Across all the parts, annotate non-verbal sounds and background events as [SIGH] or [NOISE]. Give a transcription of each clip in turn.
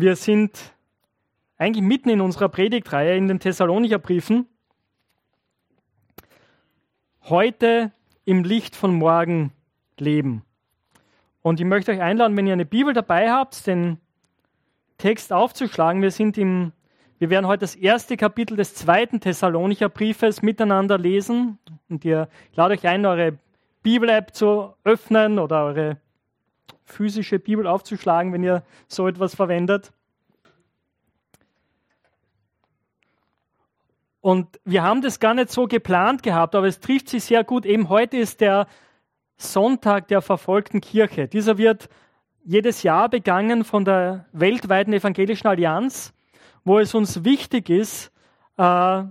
Wir sind eigentlich mitten in unserer Predigtreihe in den Thessalonicher Briefen. Heute im Licht von morgen leben. Und ich möchte euch einladen, wenn ihr eine Bibel dabei habt, den Text aufzuschlagen. Wir sind im, wir werden heute das erste Kapitel des zweiten Thessalonicher Briefes miteinander lesen. Und ihr lade euch ein, eure Bibel-App zu öffnen oder eure physische Bibel aufzuschlagen, wenn ihr so etwas verwendet. Und wir haben das gar nicht so geplant gehabt, aber es trifft sich sehr gut. Eben heute ist der Sonntag der verfolgten Kirche. Dieser wird jedes Jahr begangen von der weltweiten evangelischen Allianz, wo es uns wichtig ist, äh,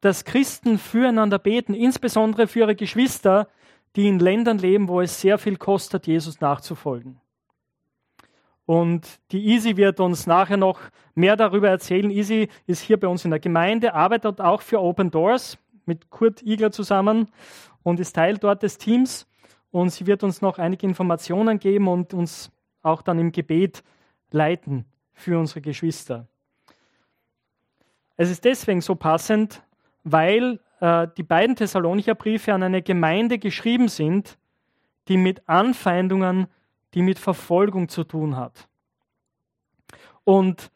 dass Christen füreinander beten, insbesondere für ihre Geschwister, die in Ländern leben, wo es sehr viel kostet, Jesus nachzufolgen. Und die Easy wird uns nachher noch mehr darüber erzählen. Easy ist hier bei uns in der Gemeinde, arbeitet auch für Open Doors mit Kurt Igler zusammen und ist Teil dort des Teams. Und sie wird uns noch einige Informationen geben und uns auch dann im Gebet leiten für unsere Geschwister. Es ist deswegen so passend, weil äh, die beiden Thessalonicher Briefe an eine Gemeinde geschrieben sind, die mit Anfeindungen die mit Verfolgung zu tun hat. Und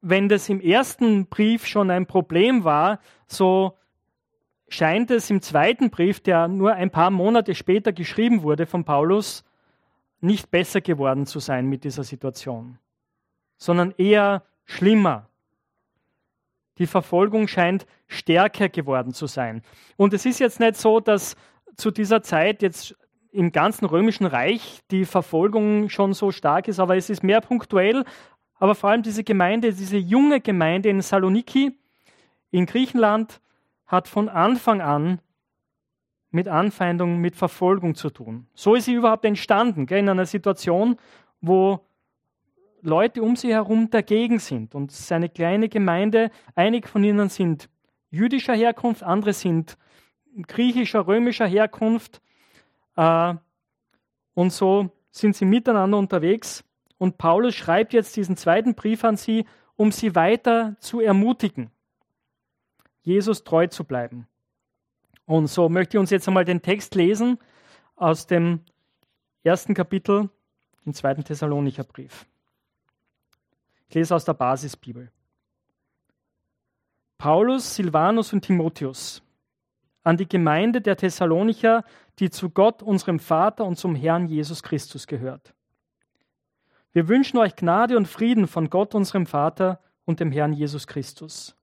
wenn das im ersten Brief schon ein Problem war, so scheint es im zweiten Brief, der nur ein paar Monate später geschrieben wurde von Paulus, nicht besser geworden zu sein mit dieser Situation, sondern eher schlimmer. Die Verfolgung scheint stärker geworden zu sein. Und es ist jetzt nicht so, dass zu dieser Zeit jetzt im ganzen römischen Reich die Verfolgung schon so stark ist, aber es ist mehr punktuell. Aber vor allem diese Gemeinde, diese junge Gemeinde in Saloniki in Griechenland hat von Anfang an mit Anfeindung, mit Verfolgung zu tun. So ist sie überhaupt entstanden, gell, in einer Situation, wo Leute um sie herum dagegen sind. Und seine kleine Gemeinde, einige von ihnen sind jüdischer Herkunft, andere sind griechischer, römischer Herkunft. Äh, und so sind sie miteinander unterwegs. Und Paulus schreibt jetzt diesen zweiten Brief an sie, um sie weiter zu ermutigen, Jesus treu zu bleiben. Und so möchte ich uns jetzt einmal den Text lesen aus dem ersten Kapitel im zweiten Thessalonicher Brief. Ich lese aus der Basisbibel. Paulus, Silvanus und Timotheus an die Gemeinde der Thessalonicher, die zu Gott, unserem Vater und zum Herrn Jesus Christus gehört. Wir wünschen euch Gnade und Frieden von Gott, unserem Vater und dem Herrn Jesus Christus.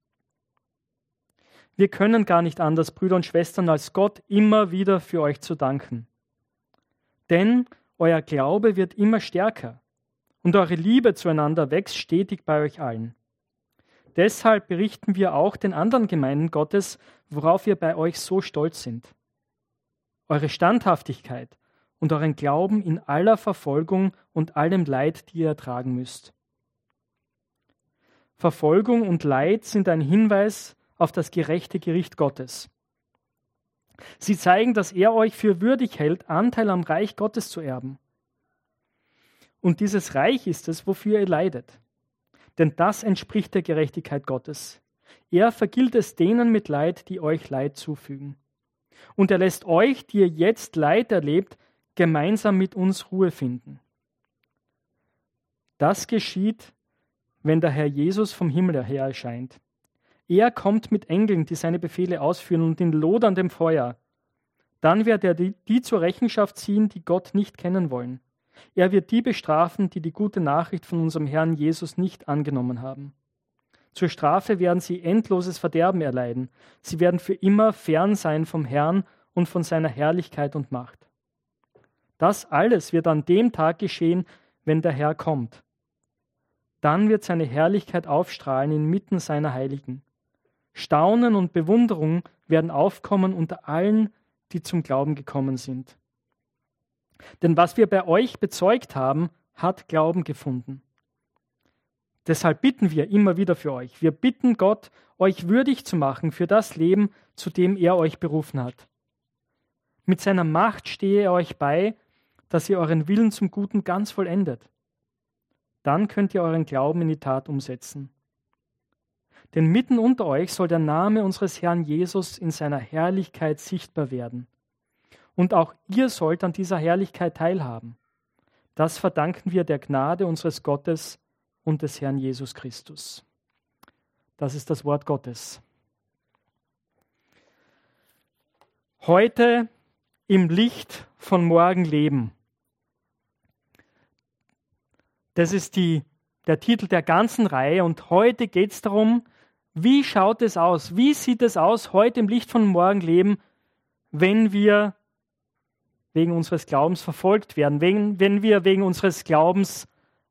Wir können gar nicht anders, Brüder und Schwestern, als Gott immer wieder für euch zu danken. Denn euer Glaube wird immer stärker und eure Liebe zueinander wächst stetig bei euch allen. Deshalb berichten wir auch den anderen Gemeinden Gottes, worauf wir bei euch so stolz sind. Eure Standhaftigkeit und euren Glauben in aller Verfolgung und allem Leid, die ihr ertragen müsst. Verfolgung und Leid sind ein Hinweis auf das gerechte Gericht Gottes. Sie zeigen, dass er euch für würdig hält, Anteil am Reich Gottes zu erben. Und dieses Reich ist es, wofür ihr leidet denn das entspricht der Gerechtigkeit Gottes. Er vergilt es denen mit Leid, die euch Leid zufügen. Und er lässt euch, die ihr jetzt Leid erlebt, gemeinsam mit uns Ruhe finden. Das geschieht, wenn der Herr Jesus vom Himmel her erscheint. Er kommt mit Engeln, die seine Befehle ausführen und in loderndem Feuer. Dann wird er die, die zur Rechenschaft ziehen, die Gott nicht kennen wollen. Er wird die bestrafen, die die gute Nachricht von unserem Herrn Jesus nicht angenommen haben. Zur Strafe werden sie endloses Verderben erleiden. Sie werden für immer fern sein vom Herrn und von seiner Herrlichkeit und Macht. Das alles wird an dem Tag geschehen, wenn der Herr kommt. Dann wird seine Herrlichkeit aufstrahlen inmitten seiner Heiligen. Staunen und Bewunderung werden aufkommen unter allen, die zum Glauben gekommen sind. Denn was wir bei euch bezeugt haben, hat Glauben gefunden. Deshalb bitten wir immer wieder für euch. Wir bitten Gott, euch würdig zu machen für das Leben, zu dem er euch berufen hat. Mit seiner Macht stehe er euch bei, dass ihr euren Willen zum Guten ganz vollendet. Dann könnt ihr euren Glauben in die Tat umsetzen. Denn mitten unter euch soll der Name unseres Herrn Jesus in seiner Herrlichkeit sichtbar werden. Und auch ihr sollt an dieser Herrlichkeit teilhaben. Das verdanken wir der Gnade unseres Gottes und des Herrn Jesus Christus. Das ist das Wort Gottes. Heute im Licht von morgen leben. Das ist die, der Titel der ganzen Reihe und heute geht es darum, wie schaut es aus? Wie sieht es aus heute im Licht von morgen leben, wenn wir wegen unseres Glaubens verfolgt werden, wenn, wenn wir wegen unseres Glaubens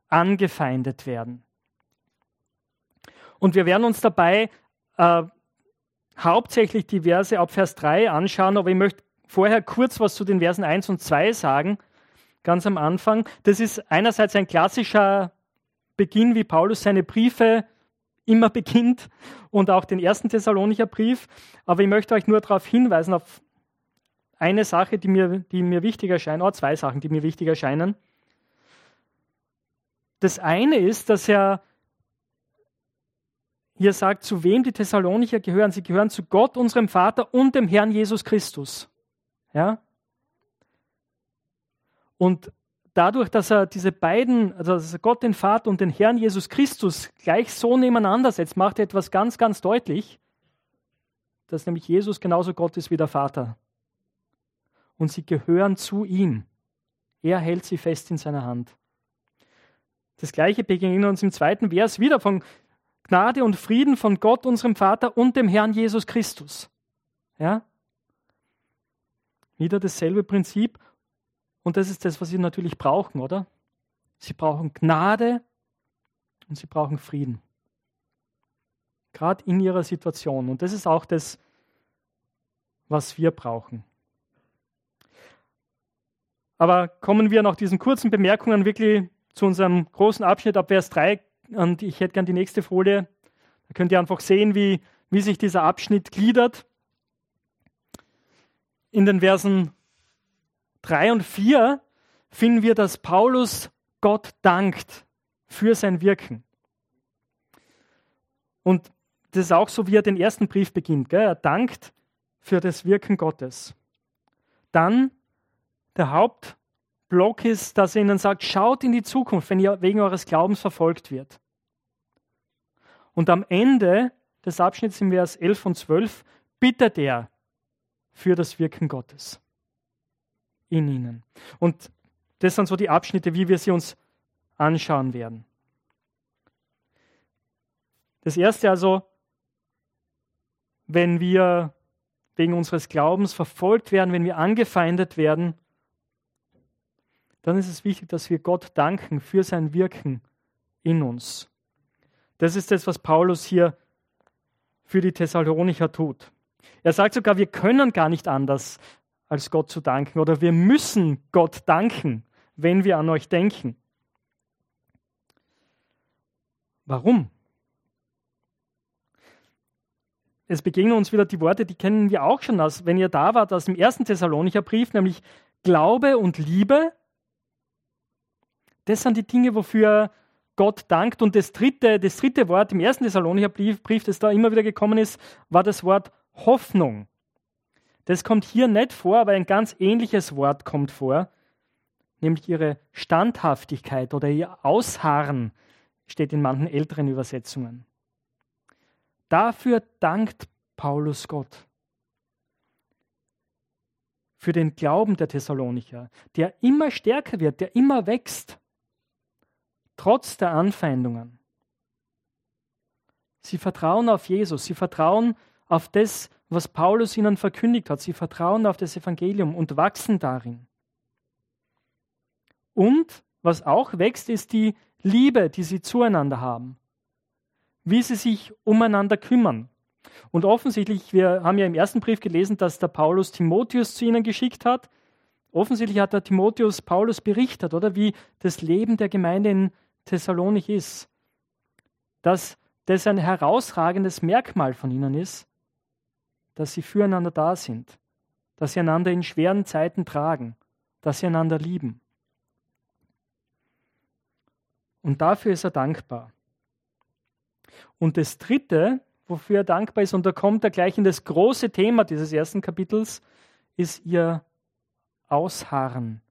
angefeindet werden? Und wir werden uns dabei äh, hauptsächlich die Verse ab Vers 3 anschauen, aber ich möchte vorher kurz was zu den Versen 1 und 2 sagen, ganz am Anfang. Das ist einerseits ein klassischer Beginn, wie Paulus seine Briefe immer [LAUGHS] beginnt und auch den ersten Thessalonicher Brief. Aber ich möchte euch nur darauf hinweisen, auf eine Sache, die mir, die mir wichtig erscheint, oder zwei Sachen, die mir wichtig erscheinen. Das eine ist, dass er hier sagt, zu wem die Thessalonicher gehören. Sie gehören zu Gott, unserem Vater und dem Herrn Jesus Christus. Ja? Und dadurch, dass er diese beiden, also dass er Gott den Vater und den Herrn Jesus Christus gleich so nebeneinander setzt, macht er etwas ganz, ganz deutlich, dass nämlich Jesus genauso Gott ist wie der Vater. Und sie gehören zu ihm. Er hält sie fest in seiner Hand. Das gleiche begegnet uns im zweiten Vers wieder von Gnade und Frieden von Gott, unserem Vater und dem Herrn Jesus Christus. Ja? Wieder dasselbe Prinzip. Und das ist das, was sie natürlich brauchen, oder? Sie brauchen Gnade und sie brauchen Frieden. Gerade in ihrer Situation. Und das ist auch das, was wir brauchen. Aber kommen wir nach diesen kurzen Bemerkungen wirklich zu unserem großen Abschnitt ab Vers 3. Und ich hätte gern die nächste Folie. Da könnt ihr einfach sehen, wie, wie sich dieser Abschnitt gliedert. In den Versen 3 und 4 finden wir, dass Paulus Gott dankt für sein Wirken. Und das ist auch so, wie er den ersten Brief beginnt. Gell? Er dankt für das Wirken Gottes. Dann der Hauptblock ist, dass er ihnen sagt, schaut in die Zukunft, wenn ihr wegen eures Glaubens verfolgt wird. Und am Ende des Abschnitts im Vers 11 und 12 bittet er für das Wirken Gottes in ihnen. Und das sind so die Abschnitte, wie wir sie uns anschauen werden. Das erste also, wenn wir wegen unseres Glaubens verfolgt werden, wenn wir angefeindet werden, dann ist es wichtig, dass wir Gott danken für sein Wirken in uns. Das ist das, was Paulus hier für die Thessalonicher tut. Er sagt sogar, wir können gar nicht anders, als Gott zu danken oder wir müssen Gott danken, wenn wir an euch denken. Warum? Es begegnen uns wieder die Worte, die kennen wir auch schon aus, wenn ihr da wart, aus dem ersten Thessalonicher Brief, nämlich Glaube und Liebe. Das sind die Dinge, wofür Gott dankt. Und das dritte, das dritte Wort im ersten Thessalonicher Brief, das da immer wieder gekommen ist, war das Wort Hoffnung. Das kommt hier nicht vor, aber ein ganz ähnliches Wort kommt vor, nämlich ihre Standhaftigkeit oder ihr Ausharren steht in manchen älteren Übersetzungen. Dafür dankt Paulus Gott. Für den Glauben der Thessalonicher, der immer stärker wird, der immer wächst, trotz der Anfeindungen. Sie vertrauen auf Jesus, sie vertrauen auf das, was Paulus ihnen verkündigt hat. Sie vertrauen auf das Evangelium und wachsen darin. Und was auch wächst, ist die Liebe, die sie zueinander haben. Wie sie sich umeinander kümmern. Und offensichtlich, wir haben ja im ersten Brief gelesen, dass der Paulus Timotheus zu ihnen geschickt hat. Offensichtlich hat der Timotheus Paulus berichtet, oder wie das Leben der Gemeinde in Thessalonik ist. Dass das ein herausragendes Merkmal von ihnen ist, dass sie füreinander da sind, dass sie einander in schweren Zeiten tragen, dass sie einander lieben. Und dafür ist er dankbar. Und das Dritte, wofür er dankbar ist, und da kommt er gleich in das große Thema dieses ersten Kapitels, ist ihr Ausharren,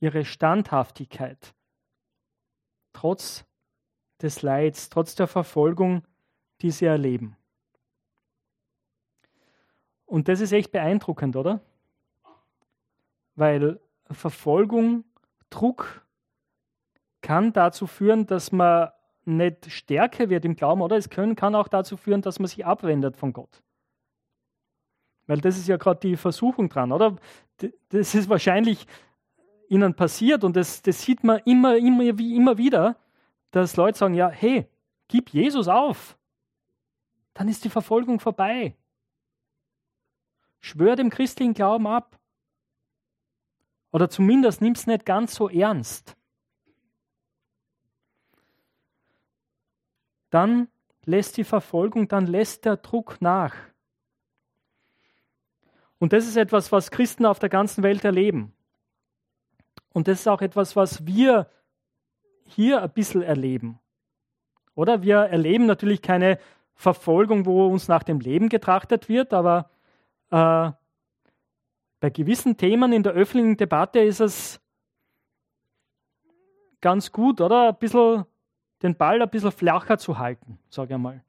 ihre Standhaftigkeit. Trotz des Leids, trotz der Verfolgung, die sie erleben. Und das ist echt beeindruckend, oder? Weil Verfolgung, Druck kann dazu führen, dass man nicht stärker wird im Glauben, oder es können, kann auch dazu führen, dass man sich abwendet von Gott. Weil das ist ja gerade die Versuchung dran, oder? Das ist wahrscheinlich ihnen passiert und das, das sieht man immer, immer, wie immer wieder, dass Leute sagen, ja, hey, gib Jesus auf. Dann ist die Verfolgung vorbei. Schwör dem christlichen Glauben ab. Oder zumindest nimm es nicht ganz so ernst. Dann lässt die Verfolgung, dann lässt der Druck nach. Und das ist etwas, was Christen auf der ganzen Welt erleben. Und das ist auch etwas, was wir hier ein bisschen erleben. Oder wir erleben natürlich keine Verfolgung, wo uns nach dem Leben getrachtet wird, aber äh, bei gewissen Themen in der öffentlichen Debatte ist es ganz gut, oder? Ein bisschen den Ball ein bisschen flacher zu halten, sage ich mal.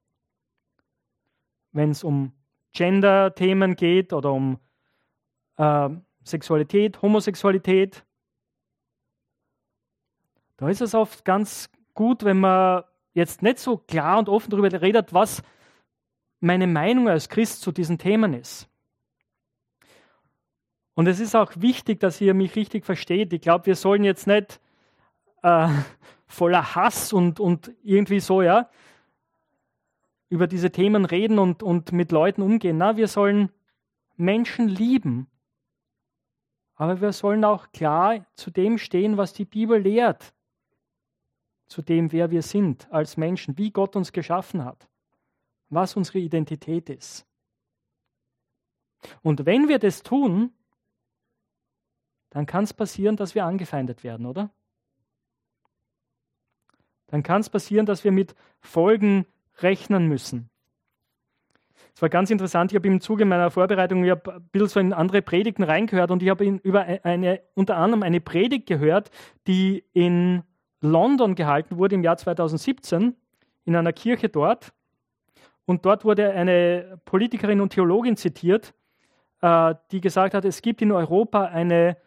Wenn es um Gender-Themen geht oder um äh, Sexualität, Homosexualität, da ist es oft ganz gut, wenn man jetzt nicht so klar und offen darüber redet, was meine Meinung als Christ zu diesen Themen ist. Und es ist auch wichtig, dass ihr mich richtig versteht. Ich glaube, wir sollen jetzt nicht äh, [LAUGHS] voller Hass und, und irgendwie so, ja, über diese Themen reden und, und mit Leuten umgehen. Na, wir sollen Menschen lieben. Aber wir sollen auch klar zu dem stehen, was die Bibel lehrt. Zu dem, wer wir sind als Menschen, wie Gott uns geschaffen hat, was unsere Identität ist. Und wenn wir das tun, dann kann es passieren, dass wir angefeindet werden, oder? dann kann es passieren, dass wir mit Folgen rechnen müssen. Es war ganz interessant, ich habe im Zuge meiner Vorbereitung ich ein bisschen so in andere Predigten reingehört und ich habe über eine, unter anderem eine Predigt gehört, die in London gehalten wurde im Jahr 2017 in einer Kirche dort. Und dort wurde eine Politikerin und Theologin zitiert, äh, die gesagt hat, es gibt in Europa eine,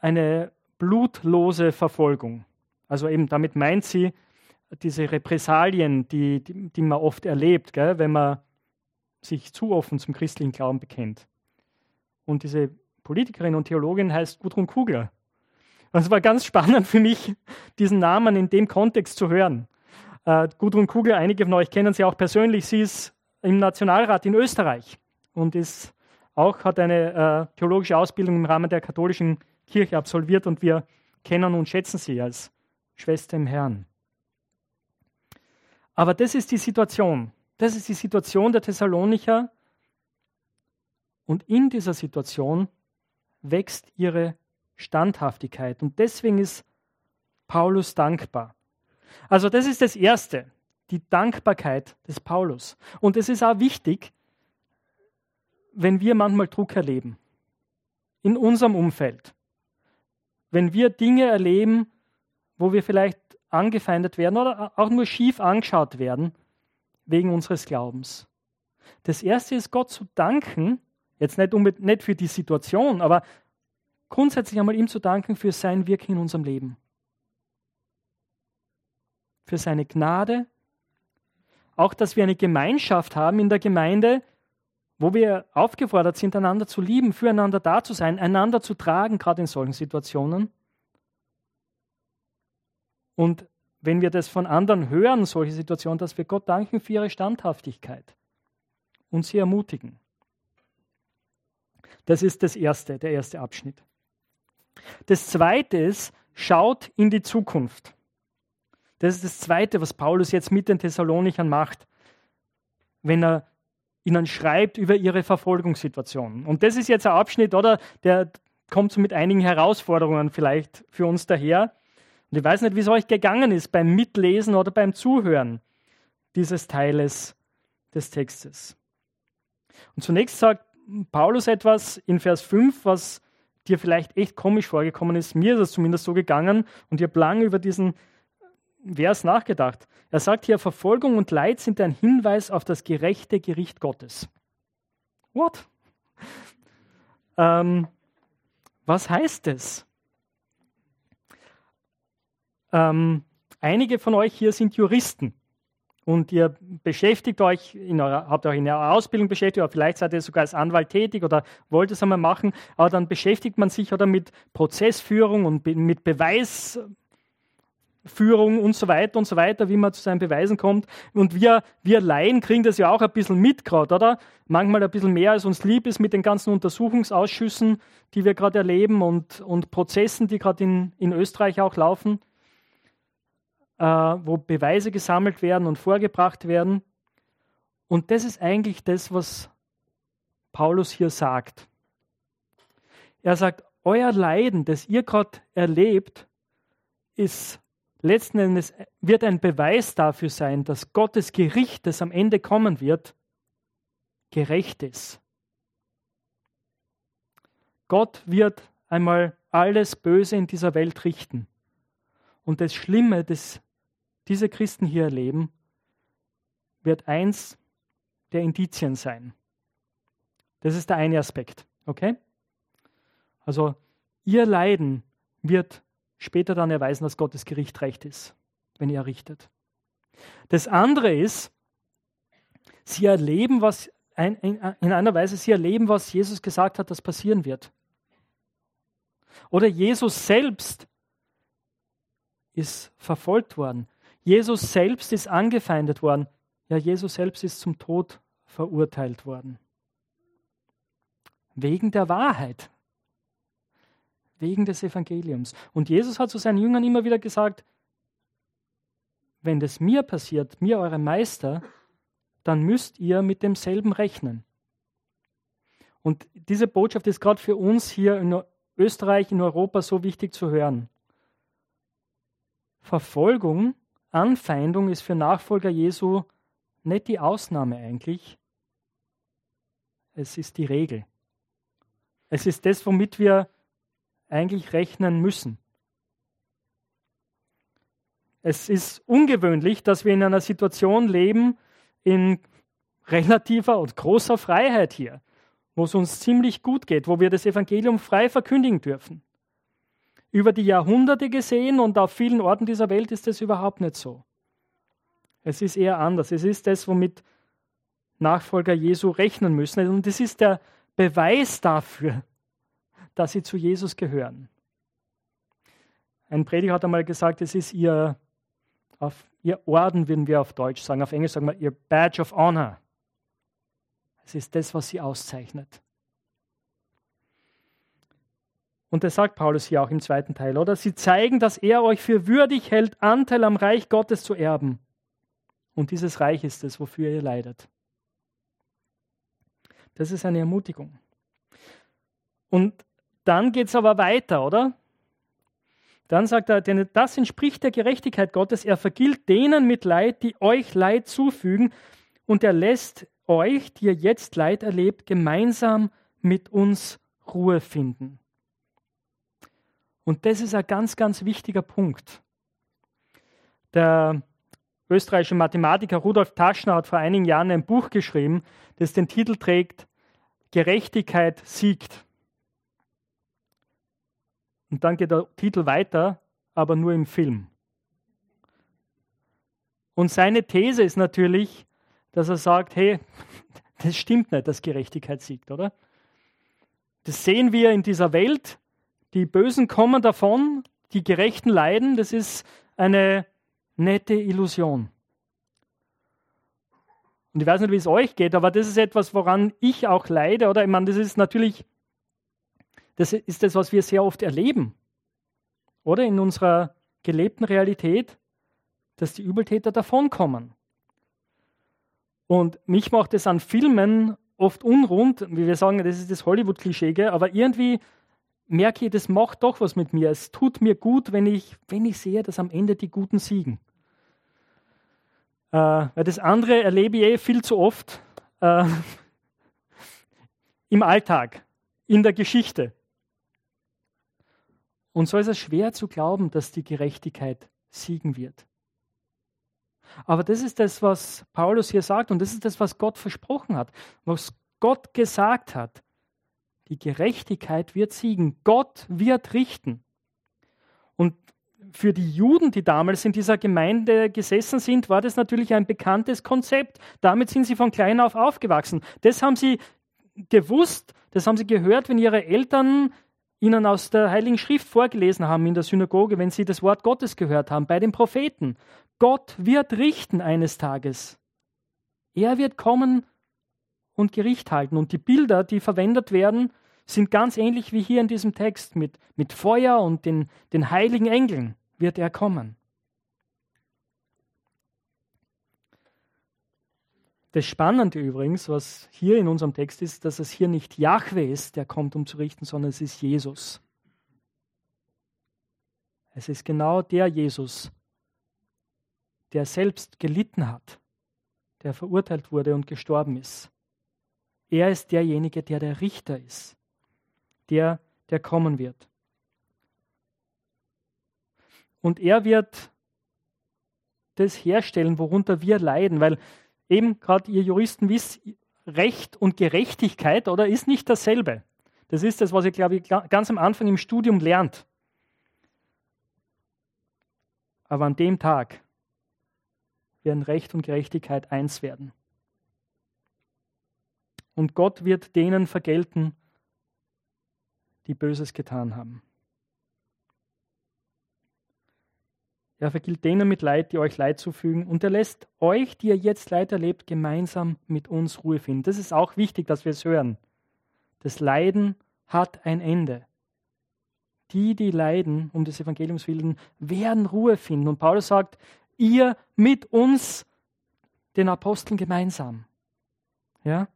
eine blutlose Verfolgung. Also eben damit meint sie diese Repressalien, die, die, die man oft erlebt, gell, wenn man sich zu offen zum christlichen Glauben bekennt. Und diese Politikerin und Theologin heißt Gudrun Kugler. Es war ganz spannend für mich, diesen Namen in dem Kontext zu hören. Äh, Gudrun Kugler, einige von euch kennen sie auch persönlich, sie ist im Nationalrat in Österreich und ist auch, hat eine äh, theologische Ausbildung im Rahmen der katholischen Kirche absolviert und wir kennen und schätzen sie als Schwester im Herrn. Aber das ist die Situation. Das ist die Situation der Thessalonicher. Und in dieser Situation wächst ihre Standhaftigkeit. Und deswegen ist Paulus dankbar. Also das ist das Erste, die Dankbarkeit des Paulus. Und es ist auch wichtig, wenn wir manchmal Druck erleben in unserem Umfeld. Wenn wir Dinge erleben, wo wir vielleicht angefeindet werden oder auch nur schief angeschaut werden wegen unseres Glaubens. Das erste ist Gott zu danken, jetzt nicht, nicht für die Situation, aber grundsätzlich einmal ihm zu danken für sein Wirken in unserem Leben. Für seine Gnade. Auch, dass wir eine Gemeinschaft haben in der Gemeinde, wo wir aufgefordert sind, einander zu lieben, füreinander da zu sein, einander zu tragen, gerade in solchen Situationen. Und wenn wir das von anderen hören, solche Situationen, dass wir Gott danken für ihre Standhaftigkeit und sie ermutigen. Das ist das erste, der erste Abschnitt. Das zweite ist, schaut in die Zukunft. Das ist das zweite, was Paulus jetzt mit den Thessalonichern macht, wenn er ihnen schreibt über ihre Verfolgungssituation. Und das ist jetzt ein Abschnitt, oder? Der kommt mit einigen Herausforderungen vielleicht für uns daher Und ich weiß nicht, wie es euch gegangen ist beim Mitlesen oder beim Zuhören dieses Teiles des Textes. Und zunächst sagt Paulus etwas in Vers 5, was dir vielleicht echt komisch vorgekommen ist. Mir ist es zumindest so gegangen und ich habe lange über diesen Vers nachgedacht. Er sagt hier, Verfolgung und Leid sind ein Hinweis auf das gerechte Gericht Gottes. What? [LAUGHS] Ähm, was heißt es? Ähm, einige von euch hier sind Juristen und ihr beschäftigt euch, eurer, habt euch in eurer Ausbildung beschäftigt, oder vielleicht seid ihr sogar als Anwalt tätig oder wollt es einmal machen, aber dann beschäftigt man sich oder mit Prozessführung und mit Beweisführung und so weiter und so weiter, wie man zu seinen Beweisen kommt. Und wir, wir Laien kriegen das ja auch ein bisschen mit gerade, oder? Manchmal ein bisschen mehr, als uns lieb ist mit den ganzen Untersuchungsausschüssen, die wir gerade erleben und, und Prozessen, die gerade in, in Österreich auch laufen äh, wo Beweise gesammelt werden und vorgebracht werden. Und das ist eigentlich das, was Paulus hier sagt. Er sagt, euer Leiden, das ihr gerade erlebt, ist letzten Endes wird ein Beweis dafür sein, dass Gottes Gericht, das am Ende kommen wird, gerecht ist. Gott wird einmal alles Böse in dieser Welt richten. Und das Schlimme, das diese Christen hier erleben, wird eins der Indizien sein. Das ist der eine Aspekt. Okay? Also, ihr Leiden wird später dann erweisen, dass Gottes Gericht recht ist, wenn ihr richtet. Das andere ist, sie erleben, was in einer Weise, sie erleben, was Jesus gesagt hat, das passieren wird. Oder Jesus selbst ist verfolgt worden. Jesus selbst ist angefeindet worden. Ja, Jesus selbst ist zum Tod verurteilt worden. Wegen der Wahrheit. Wegen des Evangeliums. Und Jesus hat zu seinen Jüngern immer wieder gesagt, wenn das mir passiert, mir eurem Meister, dann müsst ihr mit demselben rechnen. Und diese Botschaft ist gerade für uns hier in Österreich, in Europa so wichtig zu hören. Verfolgung Anfeindung ist für Nachfolger Jesu nicht die Ausnahme eigentlich, es ist die Regel. Es ist das, womit wir eigentlich rechnen müssen. Es ist ungewöhnlich, dass wir in einer Situation leben, in relativer und großer Freiheit hier, wo es uns ziemlich gut geht, wo wir das Evangelium frei verkündigen dürfen über die Jahrhunderte gesehen und auf vielen Orten dieser Welt ist es überhaupt nicht so. Es ist eher anders. Es ist das, womit Nachfolger Jesu rechnen müssen. Und es ist der Beweis dafür, dass sie zu Jesus gehören. Ein Prediger hat einmal gesagt, es ist ihr, auf, ihr Orden, würden wir auf Deutsch sagen. Auf Englisch sagen wir ihr Badge of Honor. Es ist das, was sie auszeichnet. Und das sagt Paulus hier auch im zweiten Teil, oder? Sie zeigen, dass er euch für würdig hält, Anteil am Reich Gottes zu erben. Und dieses Reich ist es, wofür ihr leidet. Das ist eine Ermutigung. Und dann geht es aber weiter, oder? Dann sagt er, denn das entspricht der Gerechtigkeit Gottes. Er vergilt denen mit Leid, die euch Leid zufügen. Und er lässt euch, die ihr jetzt Leid erlebt, gemeinsam mit uns Ruhe finden. Und das ist ein ganz, ganz wichtiger Punkt. Der österreichische Mathematiker Rudolf Taschner hat vor einigen Jahren ein Buch geschrieben, das den Titel trägt Gerechtigkeit siegt. Und dann geht der Titel weiter, aber nur im Film. Und seine These ist natürlich, dass er sagt, hey, [LAUGHS] das stimmt nicht, dass Gerechtigkeit siegt, oder? Das sehen wir in dieser Welt, die Bösen kommen davon, die Gerechten leiden. Das ist eine nette Illusion. Und ich weiß nicht, wie es euch geht, aber das ist etwas, woran ich auch leide. Oder ich meine, das ist natürlich, das ist das, was wir sehr oft erleben. Oder in unserer gelebten Realität, dass die Übeltäter davonkommen. Und mich macht es an Filmen oft unrund, wie wir sagen, das ist das Hollywood-Klischee, aber irgendwie merke ich, das macht doch was mit mir. Es tut mir gut, wenn ich, wenn ich sehe, dass am Ende die Guten siegen. Äh, weil das andere erlebe ich eh viel zu oft äh, im Alltag, in der Geschichte. Und so ist es schwer zu glauben, dass die Gerechtigkeit siegen wird. Aber das ist das, was Paulus hier sagt und das ist das, was Gott versprochen hat, was Gott gesagt hat. Die Gerechtigkeit wird siegen. Gott wird richten. Und für die Juden, die damals in dieser Gemeinde gesessen sind, war das natürlich ein bekanntes Konzept. Damit sind sie von klein auf aufgewachsen. Das haben sie gewusst, das haben sie gehört, wenn ihre Eltern ihnen aus der Heiligen Schrift vorgelesen haben in der Synagoge, wenn sie das Wort Gottes gehört haben, bei den Propheten. Gott wird richten eines Tages. Er wird kommen und Gericht halten. Und die Bilder, die verwendet werden, sind ganz ähnlich wie hier in diesem Text. Mit, mit Feuer und den, den heiligen Engeln wird er kommen. Das Spannende übrigens, was hier in unserem Text ist, dass es hier nicht Jahwe ist, der kommt, um zu richten, sondern es ist Jesus. Es ist genau der Jesus, der selbst gelitten hat, der verurteilt wurde und gestorben ist. Er ist derjenige, der der Richter ist, der, der kommen wird. Und er wird das herstellen, worunter wir leiden, weil eben gerade ihr Juristen wisst, Recht und Gerechtigkeit oder ist nicht dasselbe. Das ist das, was ihr, glaube ich, ganz am Anfang im Studium lernt. Aber an dem Tag werden Recht und Gerechtigkeit eins werden. Und Gott wird denen vergelten, die Böses getan haben. Er vergilt denen mit Leid, die euch Leid zufügen. Und er lässt euch, die ihr jetzt Leid erlebt, gemeinsam mit uns Ruhe finden. Das ist auch wichtig, dass wir es hören. Das Leiden hat ein Ende. Die, die leiden um des Evangeliums willen, werden Ruhe finden. Und Paulus sagt, ihr mit uns, den Aposteln gemeinsam. Ja?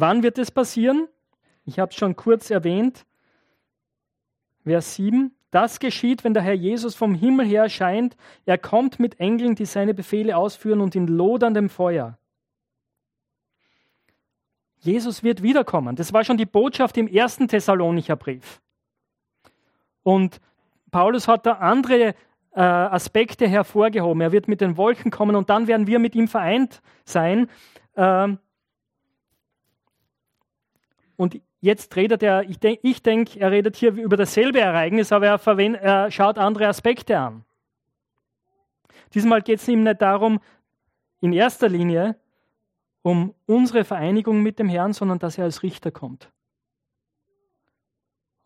Wann wird es passieren? Ich habe es schon kurz erwähnt. Vers 7. Das geschieht, wenn der Herr Jesus vom Himmel her erscheint. Er kommt mit Engeln, die seine Befehle ausführen und in loderndem Feuer. Jesus wird wiederkommen. Das war schon die Botschaft im ersten Thessalonicher Brief. Und Paulus hat da andere äh, Aspekte hervorgehoben. Er wird mit den Wolken kommen und dann werden wir mit ihm vereint sein. Ähm, und jetzt redet er, ich denke, denk, er redet hier über dasselbe Ereignis, aber er, er schaut andere Aspekte an. Diesmal geht es ihm nicht darum, in erster Linie um unsere Vereinigung mit dem Herrn, sondern dass er als Richter kommt.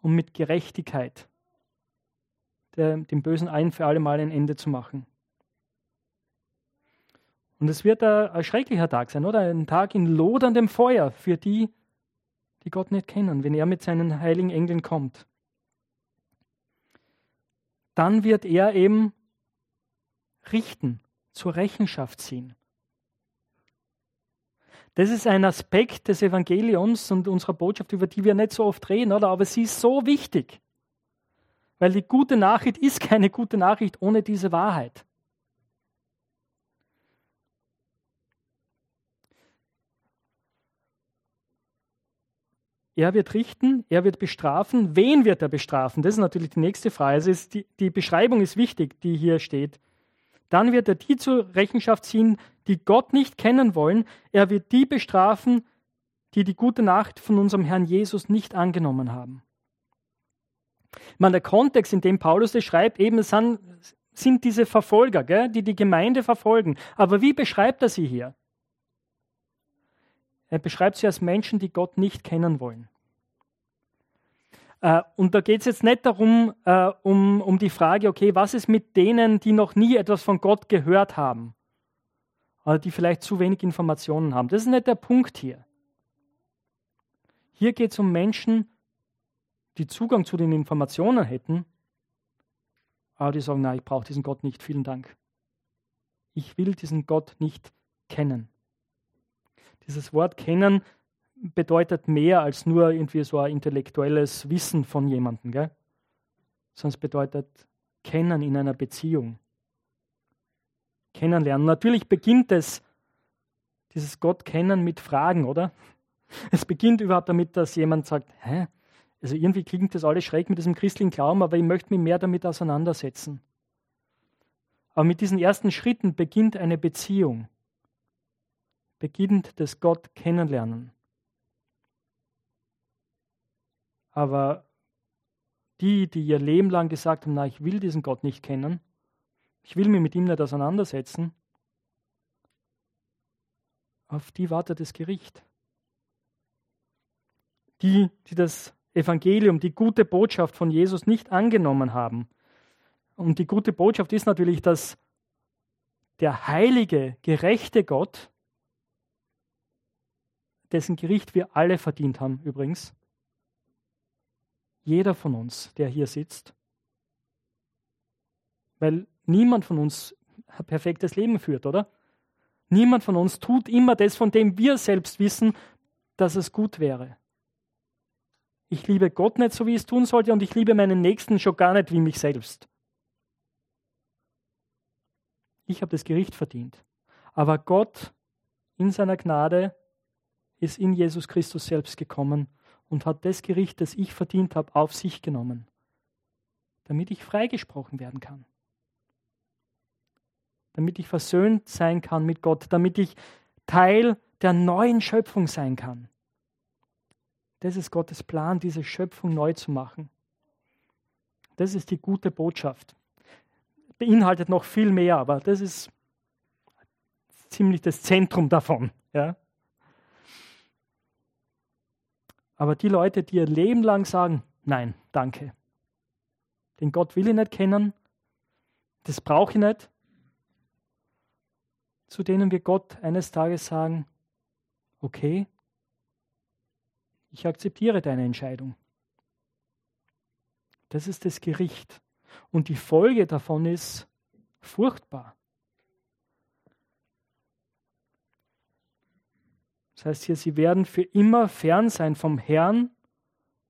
Um mit Gerechtigkeit der, dem Bösen ein für alle Mal ein Ende zu machen. Und es wird ein, ein schrecklicher Tag sein, oder? Ein Tag in loderndem Feuer für die, die Gott nicht kennen, wenn er mit seinen heiligen Engeln kommt. Dann wird er eben richten, zur Rechenschaft ziehen. Das ist ein Aspekt des Evangeliums und unserer Botschaft, über die wir nicht so oft reden, oder? Aber sie ist so wichtig. Weil die gute Nachricht ist keine gute Nachricht ohne diese Wahrheit. Er wird richten, er wird bestrafen. Wen wird er bestrafen? Das ist natürlich die nächste Frage. Also die, die Beschreibung ist wichtig, die hier steht. Dann wird er die zur Rechenschaft ziehen, die Gott nicht kennen wollen. Er wird die bestrafen, die die gute Nacht von unserem Herrn Jesus nicht angenommen haben. Meine, der Kontext, in dem Paulus das schreibt, eben sind, sind diese Verfolger, gell, die die Gemeinde verfolgen. Aber wie beschreibt er sie hier? Er beschreibt sie als Menschen, die Gott nicht kennen wollen. Äh, und da geht es jetzt nicht darum, äh, um, um die Frage, okay, was ist mit denen, die noch nie etwas von Gott gehört haben, oder die vielleicht zu wenig Informationen haben. Das ist nicht der Punkt hier. Hier geht es um Menschen, die Zugang zu den Informationen hätten, aber die sagen, nein, ich brauche diesen Gott nicht, vielen Dank. Ich will diesen Gott nicht kennen. Dieses Wort kennen bedeutet mehr als nur irgendwie so ein intellektuelles Wissen von jemandem, gell? es bedeutet Kennen in einer Beziehung. Kennenlernen. Natürlich beginnt es, dieses Gott kennen mit Fragen, oder? [LAUGHS] Es beginnt überhaupt damit, dass jemand sagt, hä? Also irgendwie klingt das alles schräg mit diesem christlichen Glauben, aber ich möchte mich mehr damit auseinandersetzen. Aber mit diesen ersten Schritten beginnt eine Beziehung. Beginnt das Gott kennenlernen. Aber die, die ihr Leben lang gesagt haben, na, ich will diesen Gott nicht kennen, ich will mich mit ihm nicht auseinandersetzen, auf die wartet das Gericht. Die, die das Evangelium, die gute Botschaft von Jesus nicht angenommen haben. Und die gute Botschaft ist natürlich, dass der heilige, gerechte Gott, dessen Gericht wir alle verdient haben übrigens, jeder von uns, der hier sitzt, weil niemand von uns ein perfektes Leben führt, oder? Niemand von uns tut immer das, von dem wir selbst wissen, dass es gut wäre. Ich liebe Gott nicht so, wie ich es tun sollte, und ich liebe meinen Nächsten schon gar nicht wie mich selbst. Ich habe das Gericht verdient. Aber Gott in seiner Gnade ist in Jesus Christus selbst gekommen und hat das Gericht, das ich verdient habe, auf sich genommen, damit ich freigesprochen werden kann damit ich versöhnt sein kann mit Gott, damit ich Teil der neuen Schöpfung sein kann. Das ist Gottes Plan, diese Schöpfung neu zu machen. Das ist die gute Botschaft. Beinhaltet noch viel mehr, aber das ist ziemlich das Zentrum davon. Ja? Aber die Leute, die ihr Leben lang sagen, nein, danke. Den Gott will ich nicht kennen, das brauche ich nicht, zu denen wir Gott eines Tages sagen, okay, ich akzeptiere deine Entscheidung. Das ist das Gericht. Und die Folge davon ist furchtbar. Das heißt hier, sie werden für immer fern sein vom Herrn,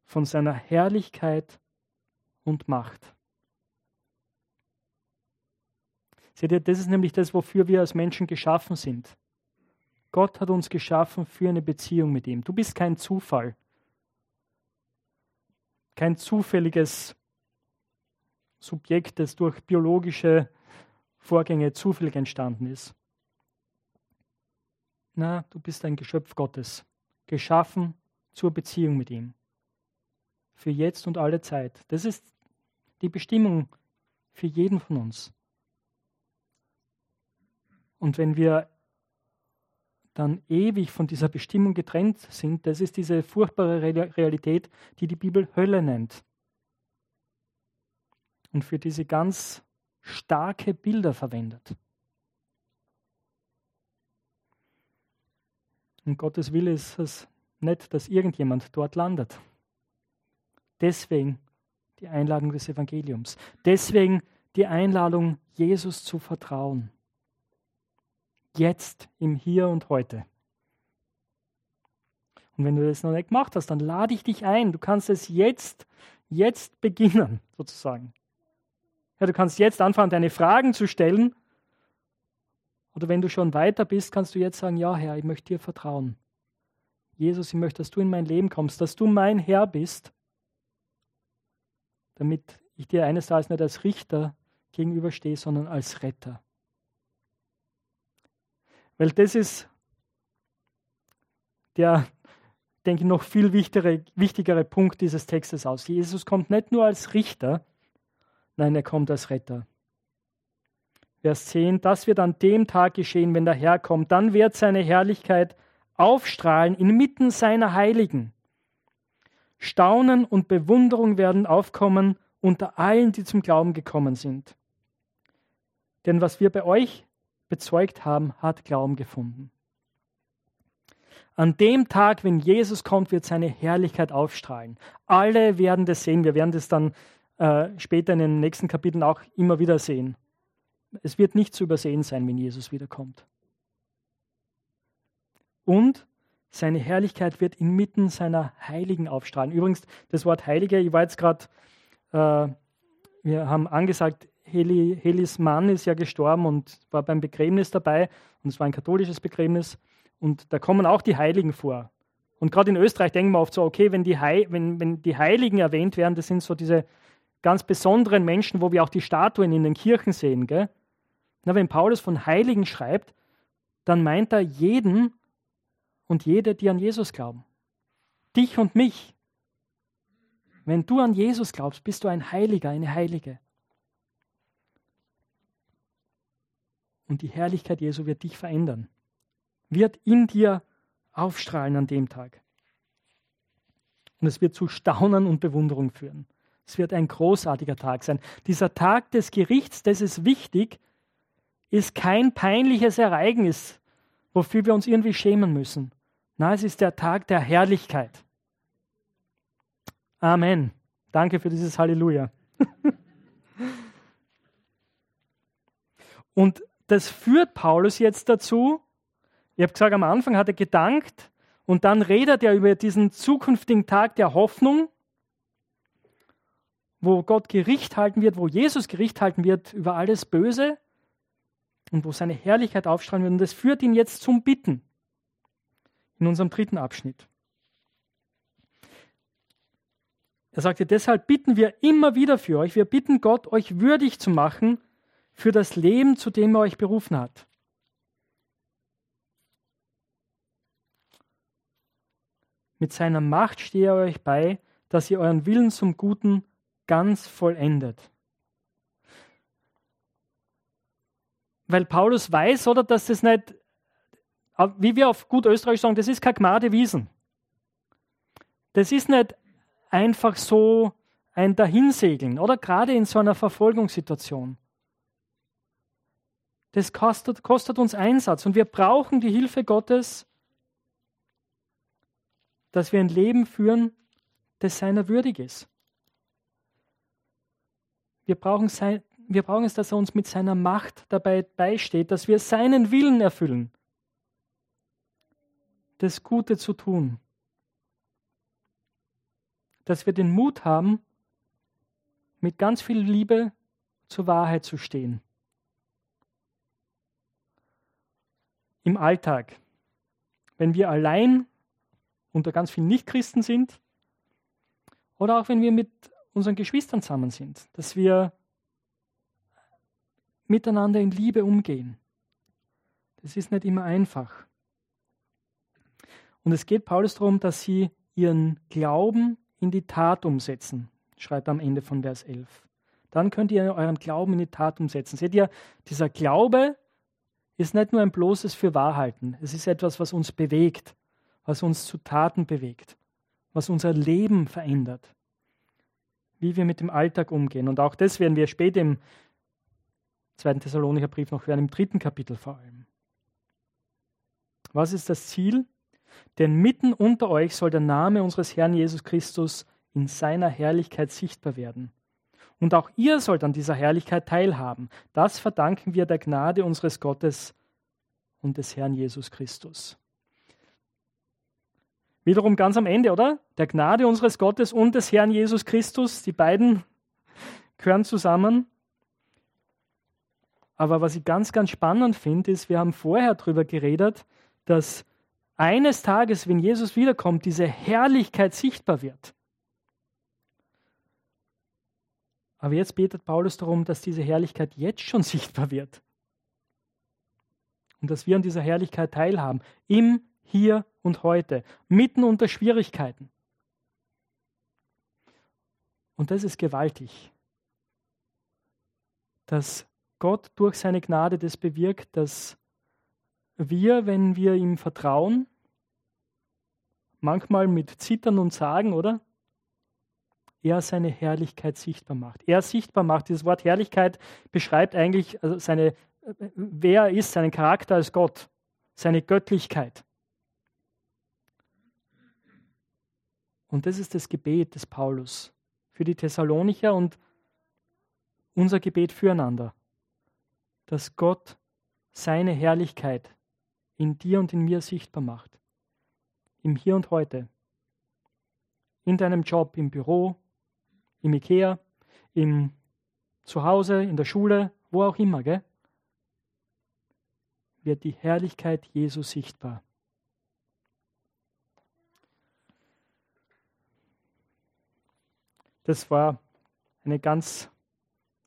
von seiner Herrlichkeit und Macht. Seht ihr, das ist nämlich das, wofür wir als Menschen geschaffen sind. Gott hat uns geschaffen für eine Beziehung mit ihm. Du bist kein Zufall. Kein zufälliges Subjekt, das durch biologische Vorgänge zufällig entstanden ist. Na, du bist ein Geschöpf Gottes, geschaffen zur Beziehung mit ihm. Für jetzt und alle Zeit. Das ist die Bestimmung für jeden von uns. Und wenn wir dann ewig von dieser Bestimmung getrennt sind, das ist diese furchtbare Realität, die die Bibel Hölle nennt. Und für diese ganz starke Bilder verwendet. Und Gottes Wille ist es nicht, dass irgendjemand dort landet. Deswegen die Einladung des Evangeliums. Deswegen die Einladung, Jesus zu vertrauen. Jetzt, im Hier und Heute. Und wenn du das noch nicht gemacht hast, dann lade ich dich ein. Du kannst es jetzt, jetzt beginnen, sozusagen. Ja, du kannst jetzt anfangen, deine Fragen zu stellen. Oder wenn du schon weiter bist, kannst du jetzt sagen, ja Herr, ich möchte dir vertrauen. Jesus, ich möchte, dass du in mein Leben kommst, dass du mein Herr bist, damit ich dir eines Tages nicht als Richter gegenüberstehe, sondern als Retter. Weil das ist der, denke ich, noch viel wichtigere, wichtigere Punkt dieses Textes aus. Jesus kommt nicht nur als Richter, nein, er kommt als Retter. Vers 10, das wird an dem Tag geschehen, wenn der Herr kommt. Dann wird seine Herrlichkeit aufstrahlen inmitten seiner Heiligen. Staunen und Bewunderung werden aufkommen unter allen, die zum Glauben gekommen sind. Denn was wir bei euch bezeugt haben, hat Glauben gefunden. An dem Tag, wenn Jesus kommt, wird seine Herrlichkeit aufstrahlen. Alle werden das sehen. Wir werden das dann äh, später in den nächsten Kapiteln auch immer wieder sehen. Es wird nicht zu übersehen sein, wenn Jesus wiederkommt. Und Seine Herrlichkeit wird inmitten seiner Heiligen aufstrahlen. Übrigens, das Wort Heilige, ich war jetzt gerade, äh, wir haben angesagt, Heli, Helis Mann ist ja gestorben und war beim Begräbnis dabei. Und es war ein katholisches Begräbnis. Und da kommen auch die Heiligen vor. Und gerade in Österreich denken wir oft so, okay, wenn die, Hei wenn, wenn die Heiligen erwähnt werden, das sind so diese ganz besonderen Menschen, wo wir auch die Statuen in den Kirchen sehen. Gell? Na, wenn Paulus von Heiligen schreibt, dann meint er jeden und jede, die an Jesus glauben. Dich und mich. Wenn du an Jesus glaubst, bist du ein Heiliger, eine Heilige. Und die Herrlichkeit Jesu wird dich verändern, wird in dir aufstrahlen an dem Tag. Und es wird zu Staunen und Bewunderung führen. Es wird ein großartiger Tag sein. Dieser Tag des Gerichts, das ist wichtig, ist kein peinliches Ereignis, wofür wir uns irgendwie schämen müssen. Nein, es ist der Tag der Herrlichkeit. Amen. Danke für dieses Halleluja. [LAUGHS] Und das führt Paulus jetzt dazu. Ich habe gesagt, am Anfang hat er gedankt und dann redet er über diesen zukünftigen Tag der Hoffnung, wo Gott Gericht halten wird, wo Jesus Gericht halten wird über alles Böse und wo seine Herrlichkeit aufstrahlen wird. Und das führt ihn jetzt zum Bitten in unserem dritten Abschnitt. Er sagte, deshalb bitten wir immer wieder für euch. Wir bitten Gott, euch würdig zu machen für das Leben, zu dem er euch berufen hat. Mit seiner Macht stehe er euch bei, dass ihr euren Willen zum Guten ganz vollendet. Weil Paulus weiß, oder, dass das nicht, wie wir auf gut Österreich sagen, das ist keine Gnade Wiesen. Das ist nicht einfach so ein Dahinsegeln, oder gerade in so einer Verfolgungssituation. Das kostet, kostet uns Einsatz und wir brauchen die Hilfe Gottes, dass wir ein Leben führen, das seiner würdig ist. Wir brauchen, sein, wir brauchen es, dass er uns mit seiner Macht dabei beisteht, dass wir seinen Willen erfüllen, das Gute zu tun. Dass wir den Mut haben, mit ganz viel Liebe zur Wahrheit zu stehen. Im Alltag, wenn wir allein unter ganz vielen Nichtchristen sind oder auch wenn wir mit unseren Geschwistern zusammen sind, dass wir miteinander in Liebe umgehen. Das ist nicht immer einfach. Und es geht Paulus darum, dass sie ihren Glauben in die Tat umsetzen, schreibt er am Ende von Vers 11. Dann könnt ihr euren Glauben in die Tat umsetzen. Seht ihr, dieser Glaube ist nicht nur ein bloßes Fürwahrhalten. Es ist etwas, was uns bewegt, was uns zu Taten bewegt, was unser Leben verändert wie wir mit dem Alltag umgehen. Und auch das werden wir später im zweiten Thessalonicher Brief noch hören, im dritten Kapitel vor allem. Was ist das Ziel? Denn mitten unter euch soll der Name unseres Herrn Jesus Christus in seiner Herrlichkeit sichtbar werden. Und auch ihr sollt an dieser Herrlichkeit teilhaben. Das verdanken wir der Gnade unseres Gottes und des Herrn Jesus Christus. Wiederum ganz am Ende, oder? Der Gnade unseres Gottes und des Herrn Jesus Christus, die beiden gehören zusammen. Aber was ich ganz, ganz spannend finde, ist, wir haben vorher darüber geredet, dass eines Tages, wenn Jesus wiederkommt, diese Herrlichkeit sichtbar wird. Aber jetzt betet Paulus darum, dass diese Herrlichkeit jetzt schon sichtbar wird. Und dass wir an dieser Herrlichkeit teilhaben. Im hier und heute, mitten unter Schwierigkeiten. Und das ist gewaltig, dass Gott durch seine Gnade das bewirkt, dass wir, wenn wir ihm vertrauen, manchmal mit Zittern und Sagen, oder? Er seine Herrlichkeit sichtbar macht. Er sichtbar macht. Dieses Wort Herrlichkeit beschreibt eigentlich also seine, wer er ist, seinen Charakter als Gott, seine Göttlichkeit. Und das ist das Gebet des Paulus für die Thessalonicher und unser Gebet füreinander, dass Gott seine Herrlichkeit in dir und in mir sichtbar macht. im Hier und Heute. In deinem Job, im Büro, im Ikea, im Zuhause, in der Schule, wo auch immer, gell? wird die Herrlichkeit Jesu sichtbar. Das war eine ganz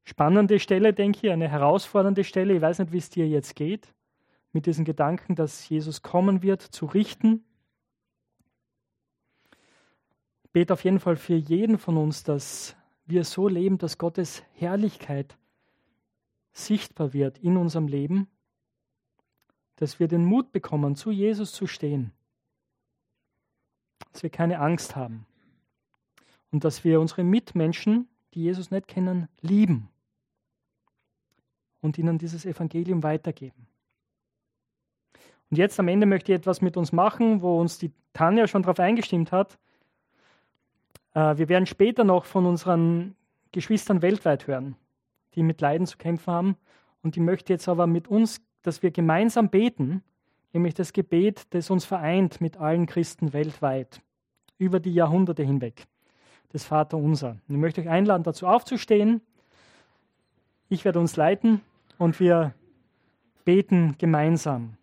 spannende Stelle, denke ich, eine herausfordernde Stelle. Ich weiß nicht, wie es dir jetzt geht mit diesen Gedanken, dass Jesus kommen wird, zu richten. Ich bete auf jeden Fall für jeden von uns, dass wir so leben, dass Gottes Herrlichkeit sichtbar wird in unserem Leben, dass wir den Mut bekommen, zu Jesus zu stehen, dass wir keine Angst haben und dass wir unsere Mitmenschen, die Jesus nicht kennen, lieben und ihnen dieses Evangelium weitergeben. Und jetzt am Ende möchte ich etwas mit uns machen, wo uns die Tanja schon darauf eingestimmt hat. Äh, wir werden später noch von unseren Geschwistern weltweit hören, die mit Leiden zu kämpfen haben. Und ich möchte jetzt aber mit uns, dass wir gemeinsam beten, nämlich das Gebet, das uns vereint mit allen Christen weltweit, über die Jahrhunderte hinweg, das Vater unser. ich möchte euch einladen, dazu aufzustehen. Ich werde uns leiten und wir beten gemeinsam.